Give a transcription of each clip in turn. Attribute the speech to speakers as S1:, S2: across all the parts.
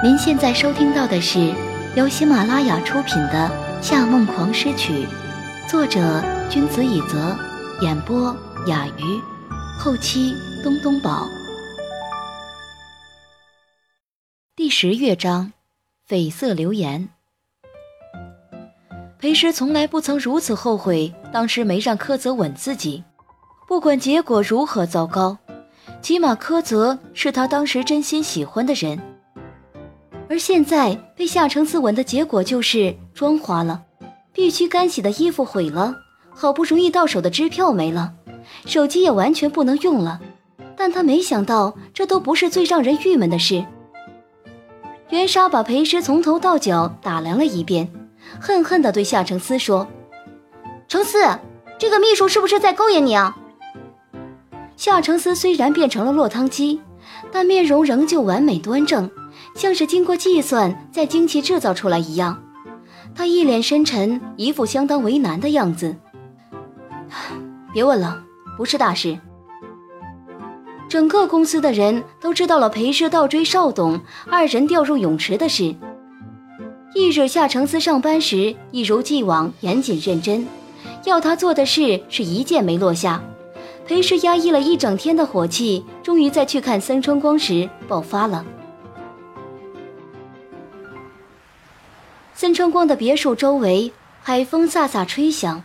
S1: 您现在收听到的是由喜马拉雅出品的《夏梦狂诗曲》，作者君子以泽，演播雅鱼，后期东东宝。第十乐章，绯色流言。裴师从来不曾如此后悔当时没让柯泽吻自己，不管结果如何糟糕。起码柯泽是他当时真心喜欢的人，而现在被夏承思吻的结果就是妆花了，必须干洗的衣服毁了，好不容易到手的支票没了，手机也完全不能用了。但他没想到，这都不是最让人郁闷的事。袁莎把裴诗从头到脚打量了一遍，恨恨地对夏承思说：“
S2: 承思，这个秘书是不是在勾引你啊？”
S1: 夏承思虽然变成了落汤鸡，但面容仍旧完美端正，像是经过计算再精细制造出来一样。他一脸深沉，一副相当为难的样子。别问了，不是大事。整个公司的人都知道了裴氏倒追邵董，二人掉入泳池的事。翌日，夏承思上班时一如既往严谨认真，要他做的事是一件没落下。裴氏压抑了一整天的火气，终于在去看森春光时爆发了。孙春光的别墅周围，海风飒飒吹响，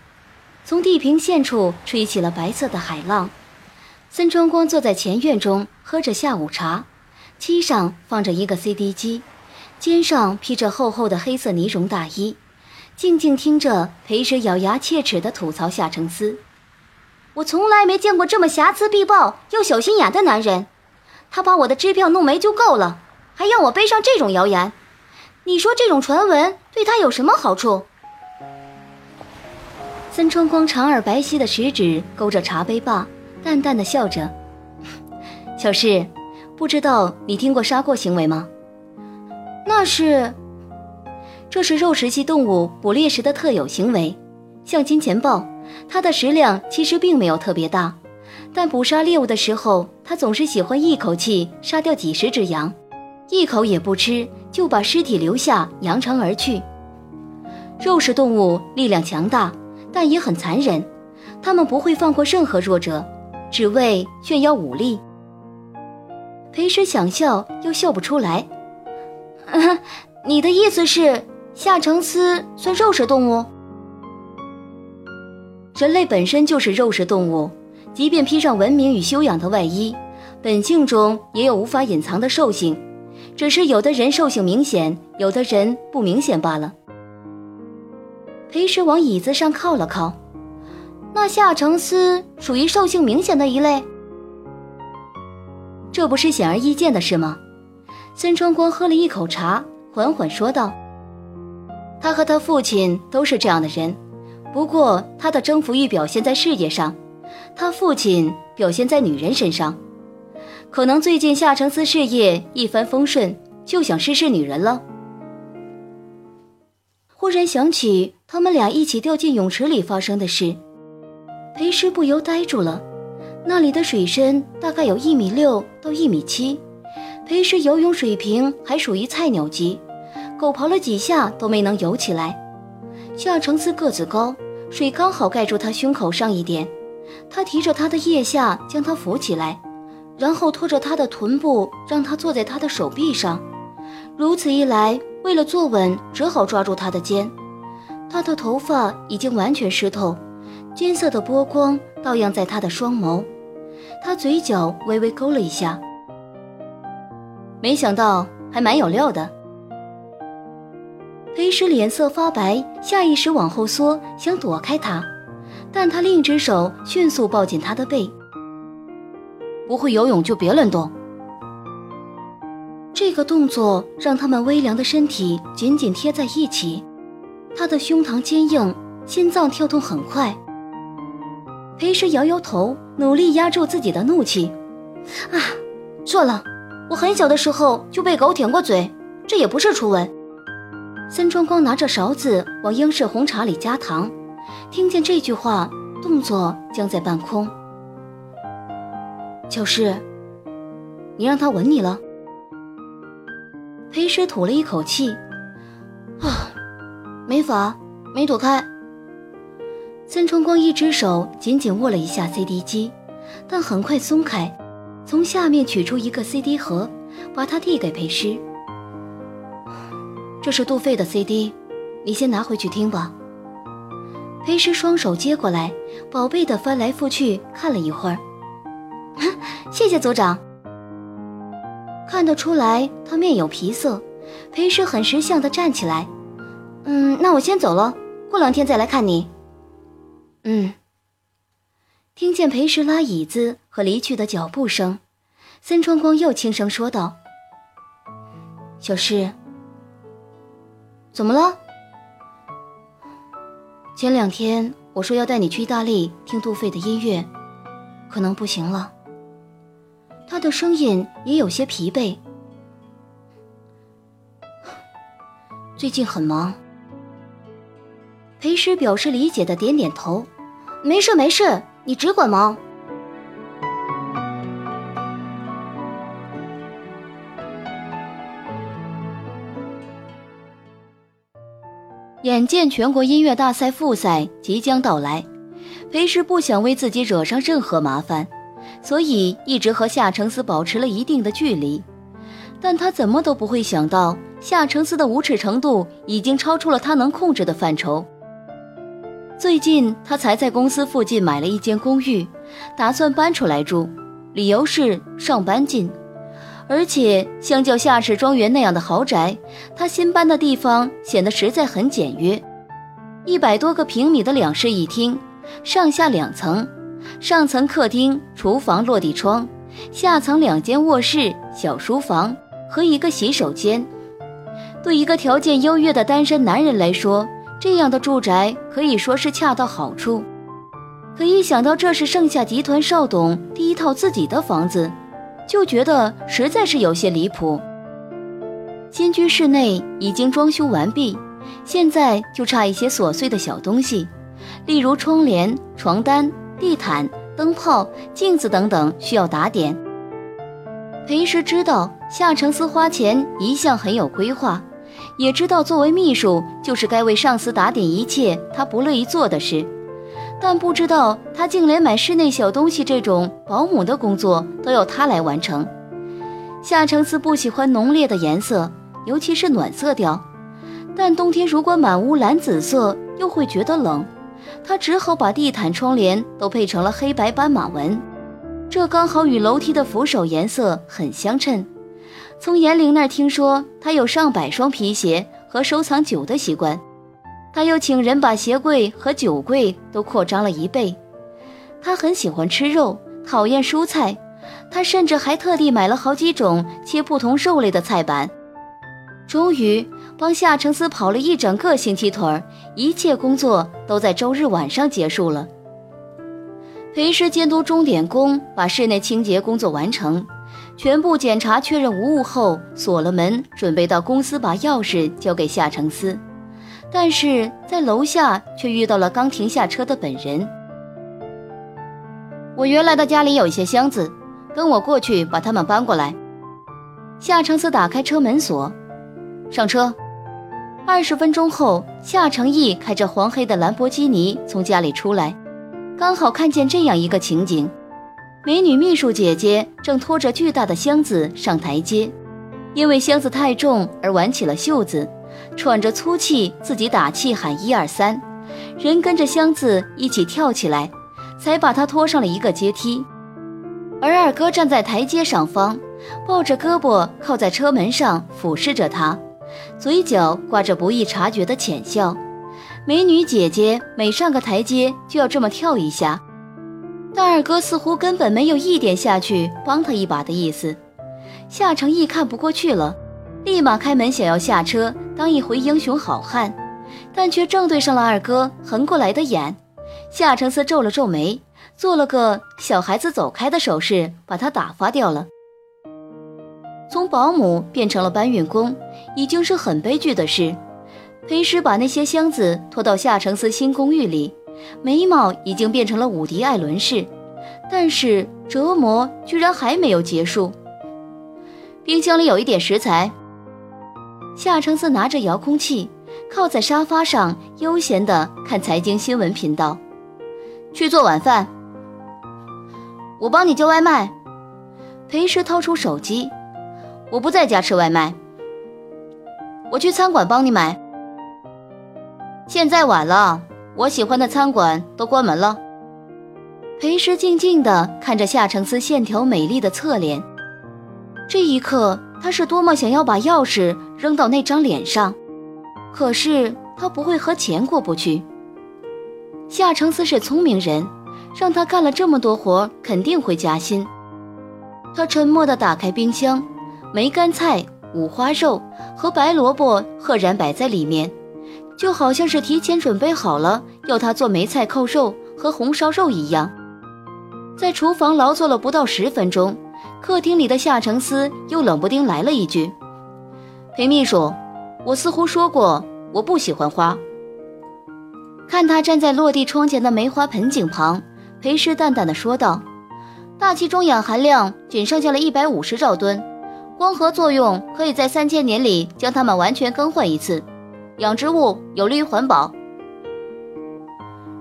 S1: 从地平线处吹起了白色的海浪。孙春光坐在前院中，喝着下午茶，机上放着一个 CD 机，肩上披着厚厚的黑色呢绒大衣，静静听着裴氏咬牙切齿地吐槽夏承思。
S2: 我从来没见过这么瑕疵必报又小心眼的男人，他把我的支票弄没就够了，还要我背上这种谣言，你说这种传闻对他有什么好处？
S1: 森川光长而白皙的食指勾着茶杯把，淡淡的笑着：“ 小事，不知道你听过杀过行为吗？
S2: 那是，
S1: 这是肉食系动物捕猎时的特有行为，像金钱豹。”它的食量其实并没有特别大，但捕杀猎物的时候，它总是喜欢一口气杀掉几十只羊，一口也不吃，就把尸体留下扬长而去。肉食动物力量强大，但也很残忍，它们不会放过任何弱者，只为炫耀武力。裴师想笑又笑不出来，
S2: 你的意思是夏承思算肉食动物？
S1: 人类本身就是肉食动物，即便披上文明与修养的外衣，本性中也有无法隐藏的兽性，只是有的人兽性明显，有的人不明显罢了。裴时往椅子上靠了靠，
S2: 那夏承思属于兽性明显的一类，
S1: 这不是显而易见的事吗？孙春光喝了一口茶，缓缓说道：“他和他父亲都是这样的人。”不过，他的征服欲表现在事业上，他父亲表现在女人身上。可能最近夏承思事业一帆风顺，就想试试女人了。忽然想起他们俩一起掉进泳池里发生的事，裴师不由呆住了。那里的水深大概有一米六到一米七，裴师游泳水平还属于菜鸟级，狗刨了几下都没能游起来。夏承思个子高。水刚好盖住他胸口上一点，他提着他的腋下将他扶起来，然后拖着他的臀部让他坐在他的手臂上。如此一来，为了坐稳，只好抓住他的肩。他的头发已经完全湿透，金色的波光倒映在他的双眸。他嘴角微微勾了一下，没想到还蛮有料的。裴时脸色发白，下意识往后缩，想躲开他，但他另一只手迅速抱紧他的背。不会游泳就别乱动。这个动作让他们微凉的身体紧紧贴在一起，他的胸膛坚硬，心脏跳动很快。裴时摇摇头，努力压住自己的怒气。
S2: 啊，错了，我很小的时候就被狗舔过嘴，这也不是初吻。
S1: 森川光拿着勺子往英式红茶里加糖，听见这句话，动作僵在半空。乔氏，你让他吻你了？裴师吐了一口气，啊，没法，没躲开。孙春光一只手紧紧握了一下 CD 机，但很快松开，从下面取出一个 CD 盒，把它递给裴师。这是杜飞的 CD，你先拿回去听吧。裴师双手接过来，宝贝的翻来覆去看了一会儿。
S2: 谢谢组长。
S1: 看得出来他面有皮色，裴师很识相的站起来。
S2: 嗯，那我先走了，过两天再来看你。
S1: 嗯。听见裴师拉椅子和离去的脚步声，森川光又轻声说道：“小诗，
S2: 怎么了？
S1: 前两天我说要带你去意大利听杜飞的音乐，可能不行了。”他的声音也有些疲惫。最近很忙。
S2: 裴师表示理解的点点头，没事没事，你只管忙。
S1: 眼见全国音乐大赛复赛即将到来，裴师不想为自己惹上任何麻烦。所以一直和夏承思保持了一定的距离，但他怎么都不会想到夏承思的无耻程度已经超出了他能控制的范畴。最近他才在公司附近买了一间公寓，打算搬出来住，理由是上班近，而且相较夏氏庄园那样的豪宅，他新搬的地方显得实在很简约，一百多个平米的两室一厅，上下两层。上层客厅、厨房落地窗，下层两间卧室、小书房和一个洗手间。对一个条件优越的单身男人来说，这样的住宅可以说是恰到好处。可一想到这是盛夏集团少董第一套自己的房子，就觉得实在是有些离谱。新居室内已经装修完毕，现在就差一些琐碎的小东西，例如窗帘、床单。地毯、灯泡、镜子等等需要打点。裴时知道夏承思花钱一向很有规划，也知道作为秘书就是该为上司打点一切他不乐意做的事，但不知道他竟连买室内小东西这种保姆的工作都要他来完成。夏承思不喜欢浓烈的颜色，尤其是暖色调，但冬天如果满屋蓝紫色又会觉得冷。他只好把地毯、窗帘都配成了黑白斑马纹，这刚好与楼梯的扶手颜色很相称。从严玲那儿听说，他有上百双皮鞋和收藏酒的习惯，他又请人把鞋柜和酒柜都扩张了一倍。他很喜欢吃肉，讨厌蔬菜，他甚至还特地买了好几种切不同肉类的菜板。终于。帮夏承思跑了一整个星期腿儿，一切工作都在周日晚上结束了。裴师监督钟点工把室内清洁工作完成，全部检查确认无误后，锁了门，准备到公司把钥匙交给夏承思。但是在楼下却遇到了刚停下车的本人。
S2: 我原来的家里有一些箱子，跟我过去把它们搬过来。
S1: 夏承思打开车门锁，上车。二十分钟后，夏承义开着黄黑的兰博基尼从家里出来，刚好看见这样一个情景：美女秘书姐姐正拖着巨大的箱子上台阶，因为箱子太重而挽起了袖子，喘着粗气，自己打气喊一二三，人跟着箱子一起跳起来，才把她拖上了一个阶梯。而二哥站在台阶上方，抱着胳膊靠在车门上，俯视着她。嘴角挂着不易察觉的浅笑，美女姐姐每上个台阶就要这么跳一下，但二哥似乎根本没有一点下去帮他一把的意思。夏承义看不过去了，立马开门想要下车当一回英雄好汉，但却正对上了二哥横过来的眼。夏承思皱了皱眉，做了个小孩子走开的手势，把他打发掉了。从保姆变成了搬运工，已经是很悲剧的事。裴师把那些箱子拖到夏承思新公寓里，眉毛已经变成了伍迪·艾伦式，但是折磨居然还没有结束。冰箱里有一点食材，夏承思拿着遥控器，靠在沙发上，悠闲地看财经新闻频道。
S2: 去做晚饭，我帮你叫外卖。
S1: 裴时掏出手机，
S2: 我不在家吃外卖，我去餐馆帮你买。现在晚了，我喜欢的餐馆都关门了。
S1: 裴师静静地看着夏承思线条美丽的侧脸，这一刻，他是多么想要把钥匙扔到那张脸上，可是他不会和钱过不去。夏承思是聪明人，让他干了这么多活，肯定会加薪。他沉默地打开冰箱，梅干菜、五花肉和白萝卜赫然摆在里面，就好像是提前准备好了要他做梅菜扣肉和红烧肉一样。在厨房劳作了不到十分钟，客厅里的夏承思又冷不丁来了一句：“
S2: 裴秘书，我似乎说过我不喜欢花。”
S1: 看他站在落地窗前的梅花盆景旁，裴氏淡淡的说道：“
S2: 大气中氧含量仅剩下了一百五十兆吨，光合作用可以在三千年里将它们完全更换一次。养殖物有利于环保，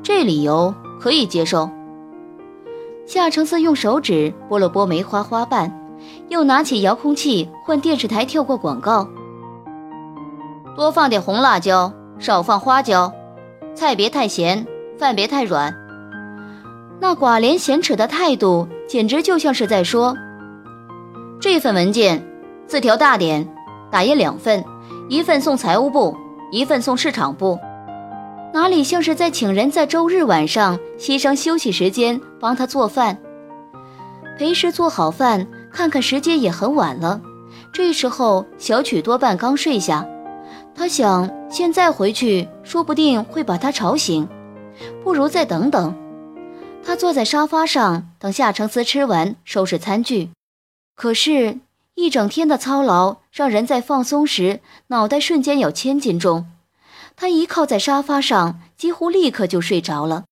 S2: 这理由可以接受。”
S1: 夏承思用手指拨了拨梅花花瓣，又拿起遥控器换电视台跳过广告。
S2: 多放点红辣椒，少放花椒。菜别太咸，饭别太软。
S1: 那寡廉鲜耻的态度，简直就像是在说：
S2: 这份文件字条大点，打印两份，一份送财务部，一份送市场部。
S1: 哪里像是在请人在周日晚上牺牲休息时间帮他做饭？裴氏做好饭，看看时间也很晚了。这时候小曲多半刚睡下，他想现在回去说不定会把他吵醒，不如再等等。他坐在沙发上等夏承思吃完收拾餐具，可是，一整天的操劳让人在放松时脑袋瞬间有千斤重。他一靠在沙发上，几乎立刻就睡着了。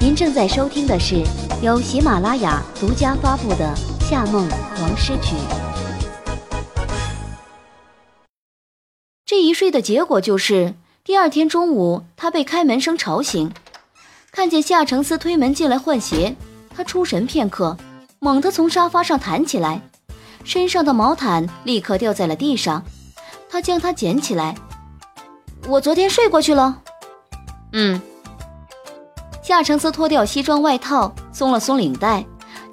S1: 您正在收听的是由喜马拉雅独家发布的《夏梦王诗曲》。这一睡的结果就是，第二天中午他被开门声吵醒，看见夏承思推门进来换鞋，他出神片刻，猛地从沙发上弹起来。身上的毛毯立刻掉在了地上，他将它捡起来。
S2: 我昨天睡过去了。
S1: 嗯。夏承思脱掉西装外套，松了松领带，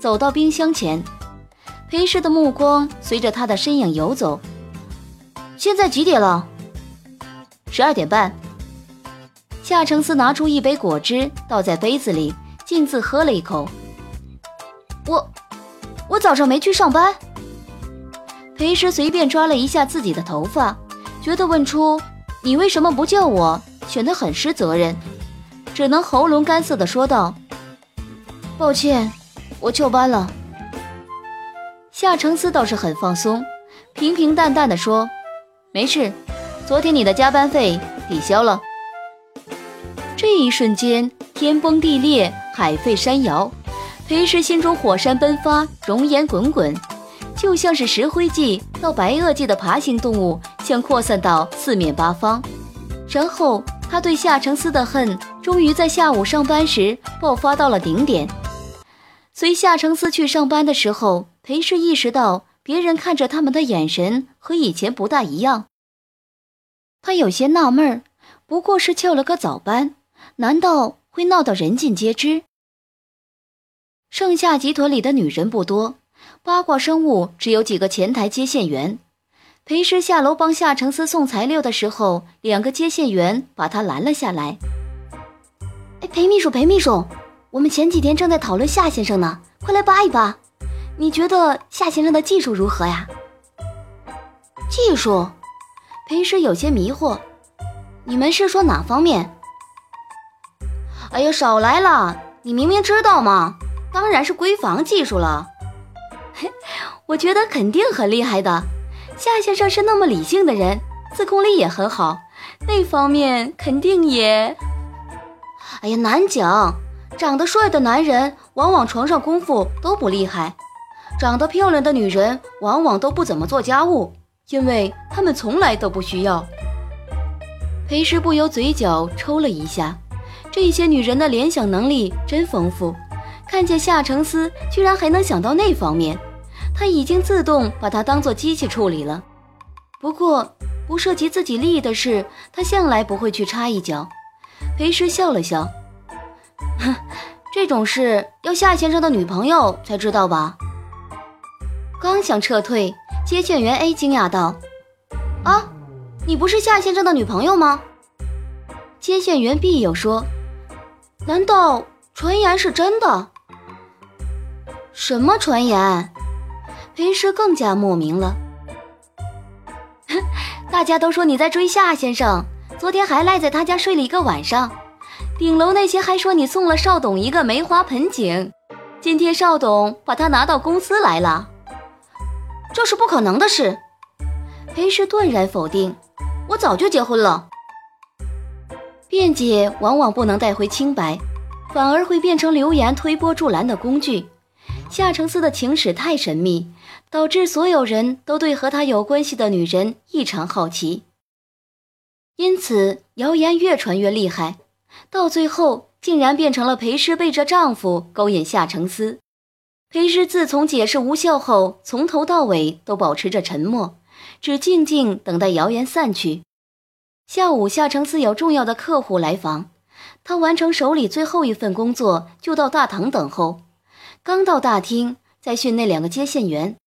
S1: 走到冰箱前。裴氏的目光随着他的身影游走。
S2: 现在几点了？
S1: 十二点半。夏承思拿出一杯果汁，倒在杯子里，径自喝了一口。
S2: 我，我早上没去上班。
S1: 裴师随便抓了一下自己的头发，觉得问出“你为什么不叫我”显得很失责任，只能喉咙干涩的说道：“
S2: 抱歉，我翘班了。”
S1: 夏承思倒是很放松，平平淡淡的说：“没事，昨天你的加班费抵消了。”这一瞬间，天崩地裂，海沸山摇，裴氏心中火山奔发，熔岩滚滚。就像是石灰纪到白垩纪的爬行动物，向扩散到四面八方。然后他对夏承思的恨，终于在下午上班时爆发到了顶点。随夏承思去上班的时候，裴氏意识到别人看着他们的眼神和以前不大一样。他有些纳闷儿，不过是翘了个早班，难道会闹到人尽皆知？盛夏集团里的女人不多。八卦生物只有几个前台接线员。裴师下楼帮夏承思送材料的时候，两个接线员把他拦了下来。
S2: 哎，裴秘书，裴秘书，我们前几天正在讨论夏先生呢，快来扒一扒。你觉得夏先生的技术如何呀？
S1: 技术？裴师有些迷惑。你们是说哪方面？
S2: 哎呀，少来了！你明明知道嘛，当然是闺房技术了。
S1: 嘿我觉得肯定很厉害的，夏先生是那么理性的人，自控力也很好，那方面肯定也……
S2: 哎呀，难讲。长得帅的男人往往床上功夫都不厉害，
S1: 长得漂亮的女人往往都不怎么做家务，因为她们从来都不需要。裴师不由嘴角抽了一下，这些女人的联想能力真丰富。看见夏承思居然还能想到那方面，他已经自动把她当做机器处理了。不过，不涉及自己利益的事，他向来不会去插一脚。裴时笑了笑，哼，这种事要夏先生的女朋友才知道吧？刚想撤退，接线员 A 惊讶道：“
S2: 啊，你不是夏先生的女朋友吗？”
S1: 接线员 B 又说：“难道传言是真的？”
S2: 什么传言？
S1: 裴师更加莫名了。
S2: 大家都说你在追夏先生，昨天还赖在他家睡了一个晚上。顶楼那些还说你送了邵董一个梅花盆景，今天邵董把他拿到公司来了。这是不可能的事，
S1: 裴氏断然否定。
S2: 我早就结婚了。
S1: 辩解往往不能带回清白，反而会变成流言推波助澜的工具。夏承思的情史太神秘，导致所有人都对和他有关系的女人异常好奇，因此谣言越传越厉害，到最后竟然变成了裴氏背着丈夫勾引夏承思。裴师自从解释无效后，从头到尾都保持着沉默，只静静等待谣言散去。下午，夏承思有重要的客户来访，他完成手里最后一份工作，就到大堂等候。刚到大厅，在训那两个接线员：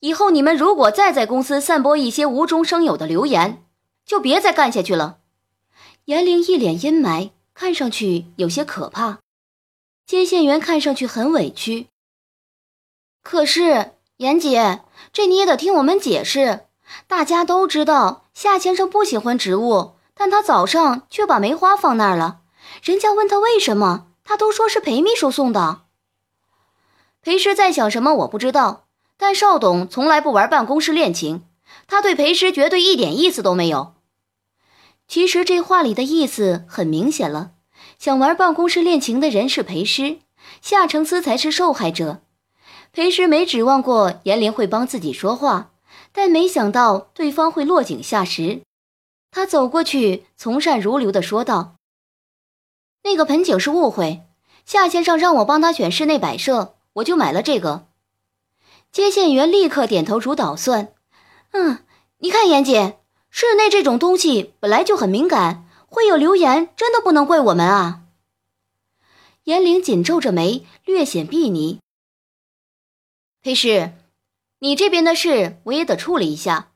S2: 以后你们如果再在公司散播一些无中生有的流言，就别再干下去了。
S1: 严玲一脸阴霾，看上去有些可怕。接线员看上去很委屈，
S2: 可是严姐，这你也得听我们解释。大家都知道夏先生不喜欢植物，但他早上却把梅花放那儿了。人家问他为什么，他都说是裴秘书送的。裴师在想什么我不知道，但邵董从来不玩办公室恋情，他对裴师绝对一点意思都没有。
S1: 其实这话里的意思很明显了。想玩办公室恋情的人是裴师，夏承思才是受害者。裴师没指望过严林会帮自己说话，但没想到对方会落井下石。他走过去，从善如流地说道：“
S2: 那个盆景是误会，夏先生让我帮他选室内摆设，我就买了这个。”接线员立刻点头如捣蒜：“嗯，你看严姐，室内这种东西本来就很敏感。”会有流言，真的不能怪我们啊！
S1: 严玲紧皱着眉，略显鄙睨。
S2: 裴师，你这边的事我也得处理一下。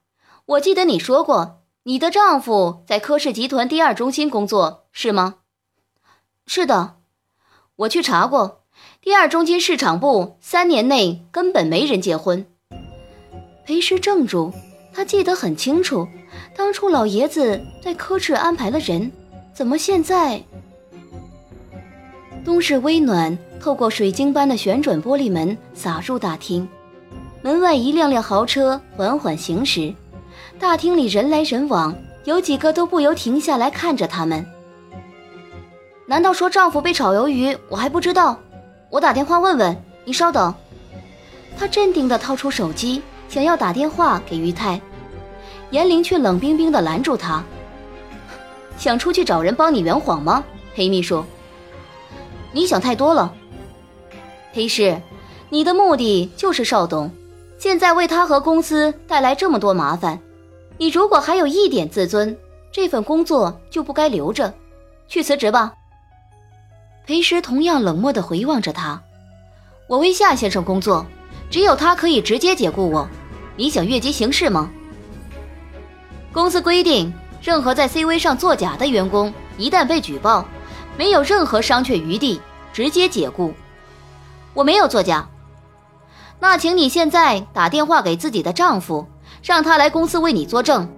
S2: 我记得你说过，你的丈夫在科氏集团第二中心工作，是吗？
S1: 是的，
S2: 我去查过，第二中心市场部三年内根本没人结婚。
S1: 裴师怔住。他记得很清楚，当初老爷子在科氏安排了人，怎么现在？冬日微暖透过水晶般的旋转玻璃门洒入大厅，门外一辆辆豪车缓缓行驶，大厅里人来人往，有几个都不由停下来看着他们。
S2: 难道说丈夫被炒鱿鱼？我还不知道，我打电话问问。你稍等。
S1: 他镇定地掏出手机。想要打电话给于泰，严玲却冷冰冰地拦住他。
S2: 想出去找人帮你圆谎吗，裴秘书？你想太多了。裴氏，你的目的就是邵董，现在为他和公司带来这么多麻烦，你如果还有一点自尊，这份工作就不该留着，去辞职吧。
S1: 裴时同样冷漠地回望着他。
S2: 我为夏先生工作。只有他可以直接解雇我，你想越级行事吗？公司规定，任何在 CV 上作假的员工，一旦被举报，没有任何商榷余地，直接解雇。我没有作假，那请你现在打电话给自己的丈夫，让他来公司为你作证。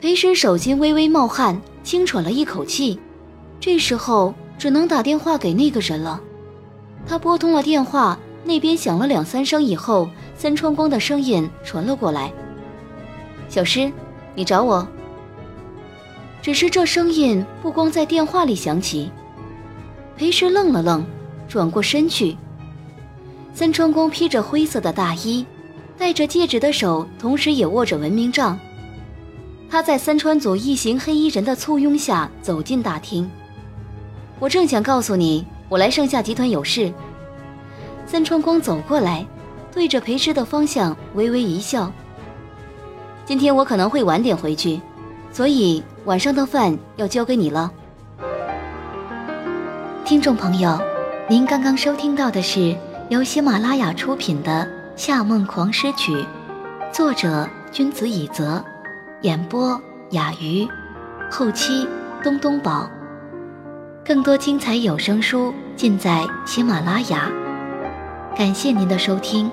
S1: 裴时手心微微冒汗，轻喘了一口气，这时候只能打电话给那个人了。他拨通了电话。那边响了两三声以后，森川光的声音传了过来：“
S2: 小诗，你找我。”
S1: 只是这声音不光在电话里响起，裴时愣了愣，转过身去。三川光披着灰色的大衣，戴着戒指的手，同时也握着文明杖。他在三川组一行黑衣人的簇拥下走进大厅。我正想告诉你，我来盛夏集团有事。三川光走过来，对着裴师的方向微微一笑。今天我可能会晚点回去，所以晚上的饭要交给你了。听众朋友，您刚刚收听到的是由喜马拉雅出品的《夏梦狂诗曲》，作者君子以泽，演播雅鱼，后期东东宝。更多精彩有声书尽在喜马拉雅。感谢您的收听。